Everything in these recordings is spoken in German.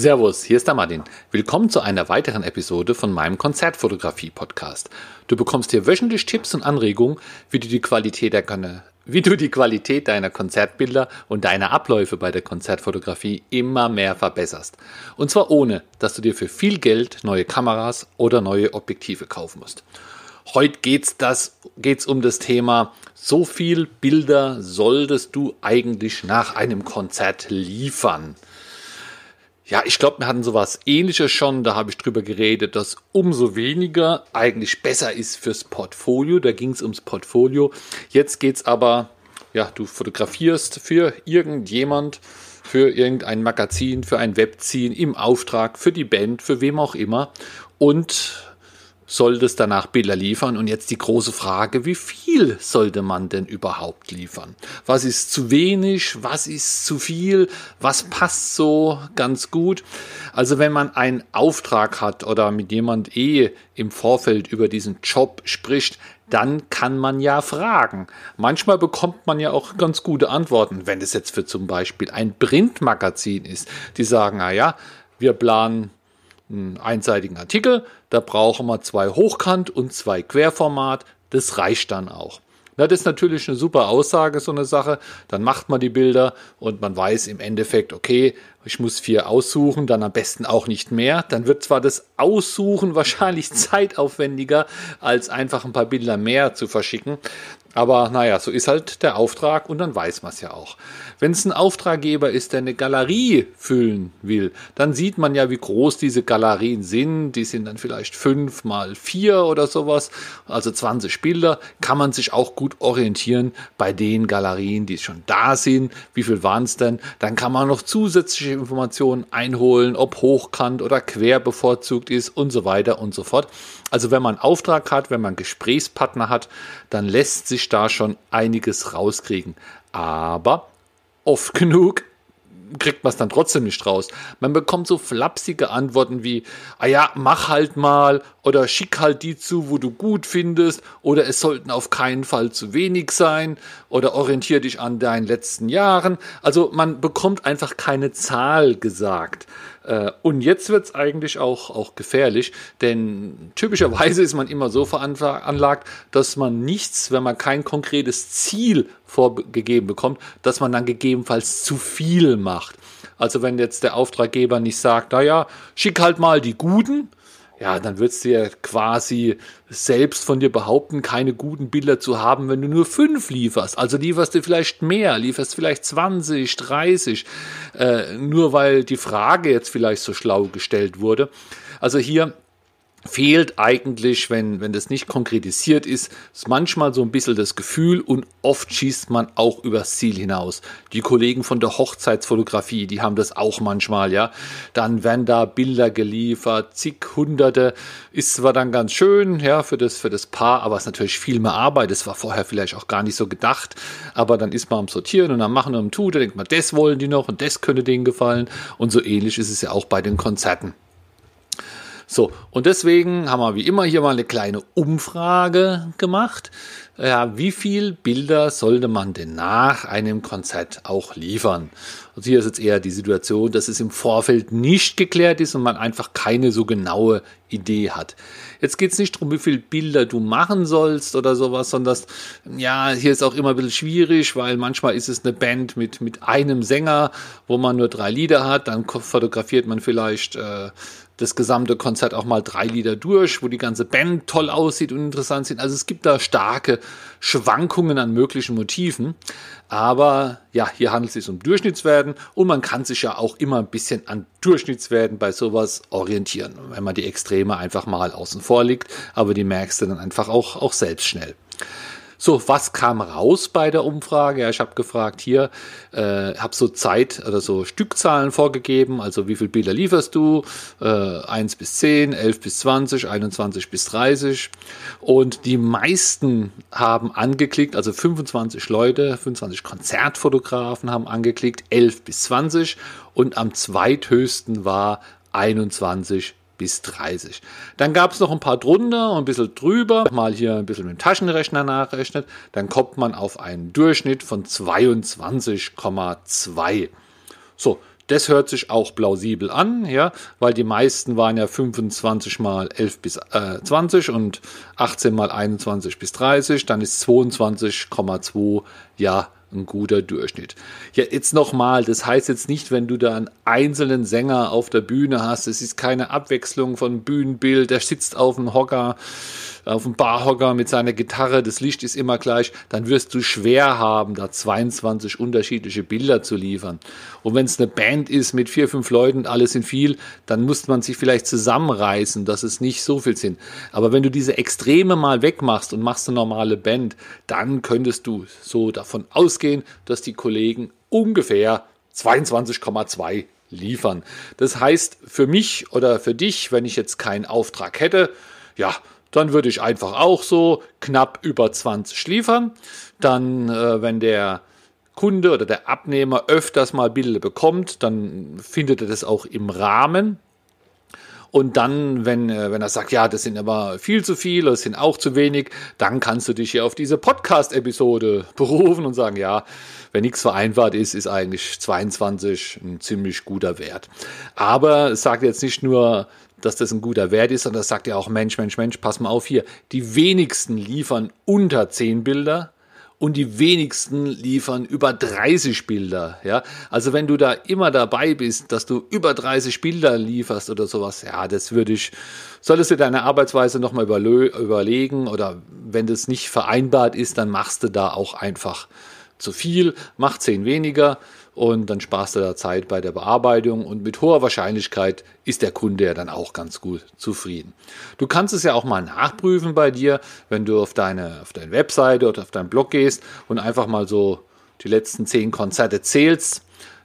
Servus, hier ist der Martin. Willkommen zu einer weiteren Episode von meinem Konzertfotografie-Podcast. Du bekommst hier wöchentlich Tipps und Anregungen, wie du die Qualität der wie du die Qualität deiner Konzertbilder und deiner Abläufe bei der Konzertfotografie immer mehr verbesserst. Und zwar ohne, dass du dir für viel Geld neue Kameras oder neue Objektive kaufen musst. Heute geht's das, geht's um das Thema, so viel Bilder solltest du eigentlich nach einem Konzert liefern. Ja, ich glaube, wir hatten sowas ähnliches schon. Da habe ich drüber geredet, dass umso weniger eigentlich besser ist fürs Portfolio. Da ging es ums Portfolio. Jetzt geht es aber, ja, du fotografierst für irgendjemand, für irgendein Magazin, für ein Webziehen im Auftrag, für die Band, für wem auch immer. Und solltest danach Bilder liefern. Und jetzt die große Frage, wie viel sollte man denn überhaupt liefern? Was ist zu wenig? Was ist zu viel? Was passt so ganz gut? Also wenn man einen Auftrag hat oder mit jemand eh im Vorfeld über diesen Job spricht, dann kann man ja fragen. Manchmal bekommt man ja auch ganz gute Antworten, wenn es jetzt für zum Beispiel ein Printmagazin ist. Die sagen, na ja, wir planen einen einseitigen Artikel, da brauchen wir zwei Hochkant und zwei Querformat, das reicht dann auch. Das ist natürlich eine super Aussage, so eine Sache. Dann macht man die Bilder und man weiß im Endeffekt, okay, ich muss vier aussuchen, dann am besten auch nicht mehr. Dann wird zwar das Aussuchen wahrscheinlich zeitaufwendiger, als einfach ein paar Bilder mehr zu verschicken. Aber naja, so ist halt der Auftrag und dann weiß man es ja auch. Wenn es ein Auftraggeber ist, der eine Galerie füllen will, dann sieht man ja, wie groß diese Galerien sind. Die sind dann vielleicht fünf mal vier oder sowas, also 20 Bilder. Kann man sich auch gut orientieren bei den Galerien, die schon da sind. Wie viel waren es denn? Dann kann man noch zusätzliche Informationen einholen, ob hochkant oder quer bevorzugt ist und so weiter und so fort. Also wenn man Auftrag hat, wenn man Gesprächspartner hat, dann lässt sich da schon einiges rauskriegen. Aber oft genug kriegt man es dann trotzdem nicht raus. Man bekommt so flapsige Antworten wie, ah ja, mach halt mal oder schick halt die zu, wo du gut findest oder es sollten auf keinen Fall zu wenig sein oder orientier dich an deinen letzten Jahren. Also man bekommt einfach keine Zahl gesagt. Äh, und jetzt wird es eigentlich auch, auch gefährlich, denn typischerweise ist man immer so veranlagt, dass man nichts, wenn man kein konkretes Ziel vorgegeben bekommt, dass man dann gegebenenfalls zu viel macht. Also wenn jetzt der Auftraggeber nicht sagt, naja, schick halt mal die Guten, ja, dann würdest du ja quasi selbst von dir behaupten, keine guten Bilder zu haben, wenn du nur fünf lieferst. Also lieferst du vielleicht mehr, lieferst vielleicht 20, 30, äh, nur weil die Frage jetzt vielleicht so schlau gestellt wurde. Also hier fehlt eigentlich, wenn, wenn das nicht konkretisiert ist, ist manchmal so ein bisschen das Gefühl und oft schießt man auch übers Ziel hinaus. Die Kollegen von der Hochzeitsfotografie, die haben das auch manchmal, ja. Dann werden da Bilder geliefert, zig hunderte, ist zwar dann ganz schön, ja, für das, für das Paar, aber es ist natürlich viel mehr Arbeit. Das war vorher vielleicht auch gar nicht so gedacht, aber dann ist man am Sortieren und am Machen und am Tun, da denkt man, das wollen die noch und das könnte denen gefallen und so ähnlich ist es ja auch bei den Konzerten. So, und deswegen haben wir wie immer hier mal eine kleine Umfrage gemacht. Ja, wie viel Bilder sollte man denn nach einem Konzert auch liefern? Also hier ist jetzt eher die Situation, dass es im Vorfeld nicht geklärt ist und man einfach keine so genaue Idee hat. Jetzt geht es nicht darum, wie viele Bilder du machen sollst oder sowas, sondern das, ja, hier ist auch immer ein bisschen schwierig, weil manchmal ist es eine Band mit, mit einem Sänger, wo man nur drei Lieder hat, dann fotografiert man vielleicht äh, das gesamte Konzert auch mal drei Lieder durch, wo die ganze Band toll aussieht und interessant sind. Also es gibt da starke Schwankungen an möglichen Motiven. Aber ja, hier handelt es sich um Durchschnittswerten und man kann sich ja auch immer ein bisschen an Durchschnittswerten bei sowas orientieren, wenn man die Extreme einfach mal außen vor liegt. Aber die merkst du dann einfach auch, auch selbst schnell. So, was kam raus bei der Umfrage? Ja, ich habe gefragt hier, äh, habe so Zeit oder so Stückzahlen vorgegeben, also wie viele Bilder lieferst du? Äh, 1 bis 10, 11 bis 20, 21 bis 30. Und die meisten haben angeklickt, also 25 Leute, 25 Konzertfotografen haben angeklickt, 11 bis 20 und am zweithöchsten war 21 bis 30. Dann gab es noch ein paar drunter und ein bisschen drüber. Mal hier ein bisschen mit dem Taschenrechner nachrechnet. Dann kommt man auf einen Durchschnitt von 22,2. So, Das hört sich auch plausibel an, ja, weil die meisten waren ja 25 mal 11 bis äh, 20 und 18 mal 21 bis 30, dann ist 22,2 ja ein guter Durchschnitt. Ja, jetzt nochmal, das heißt jetzt nicht, wenn du da einen einzelnen Sänger auf der Bühne hast, es ist keine Abwechslung von Bühnenbild, der sitzt auf dem Hocker, auf dem Barhocker mit seiner Gitarre, das Licht ist immer gleich, dann wirst du schwer haben, da 22 unterschiedliche Bilder zu liefern. Und wenn es eine Band ist mit vier, fünf Leuten, alles sind viel, dann muss man sich vielleicht zusammenreißen, dass es nicht so viel sind. Aber wenn du diese Extreme mal wegmachst und machst eine normale Band, dann könntest du so davon ausgehen, dass die Kollegen ungefähr 22,2 liefern. Das heißt, für mich oder für dich, wenn ich jetzt keinen Auftrag hätte, ja, dann würde ich einfach auch so knapp über 20 liefern. Dann, äh, wenn der Kunde oder der Abnehmer öfters mal Bilder bekommt, dann findet er das auch im Rahmen. Und dann, wenn, äh, wenn er sagt, ja, das sind aber viel zu viel, das sind auch zu wenig, dann kannst du dich hier auf diese Podcast-Episode berufen und sagen, ja, wenn nichts vereinbart ist, ist eigentlich 22 ein ziemlich guter Wert. Aber es sagt jetzt nicht nur, dass das ein guter Wert ist, sondern das sagt ja auch, Mensch, Mensch, Mensch, pass mal auf hier. Die wenigsten liefern unter 10 Bilder und die wenigsten liefern über 30 Bilder. Ja? Also wenn du da immer dabei bist, dass du über 30 Bilder lieferst oder sowas, ja, das würde ich, solltest du deine Arbeitsweise nochmal überlegen oder wenn das nicht vereinbart ist, dann machst du da auch einfach zu viel, mach 10 weniger und dann sparst du da Zeit bei der Bearbeitung und mit hoher Wahrscheinlichkeit ist der Kunde ja dann auch ganz gut zufrieden. Du kannst es ja auch mal nachprüfen bei dir, wenn du auf deine, auf deine Webseite oder auf deinen Blog gehst und einfach mal so die letzten zehn Konzerte zählst,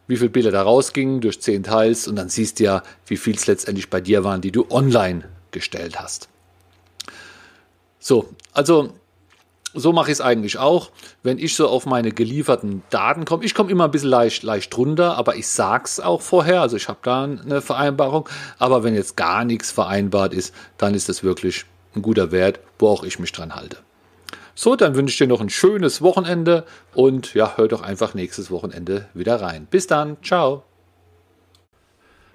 wie viele Bilder da rausgingen durch zehn Teils und dann siehst du ja, wie viel es letztendlich bei dir waren, die du online gestellt hast. So, also so mache ich es eigentlich auch, wenn ich so auf meine gelieferten Daten komme. Ich komme immer ein bisschen leicht, leicht drunter, aber ich sage es auch vorher. Also ich habe da eine Vereinbarung. Aber wenn jetzt gar nichts vereinbart ist, dann ist das wirklich ein guter Wert, wo auch ich mich dran halte. So, dann wünsche ich dir noch ein schönes Wochenende und ja, hör doch einfach nächstes Wochenende wieder rein. Bis dann, ciao.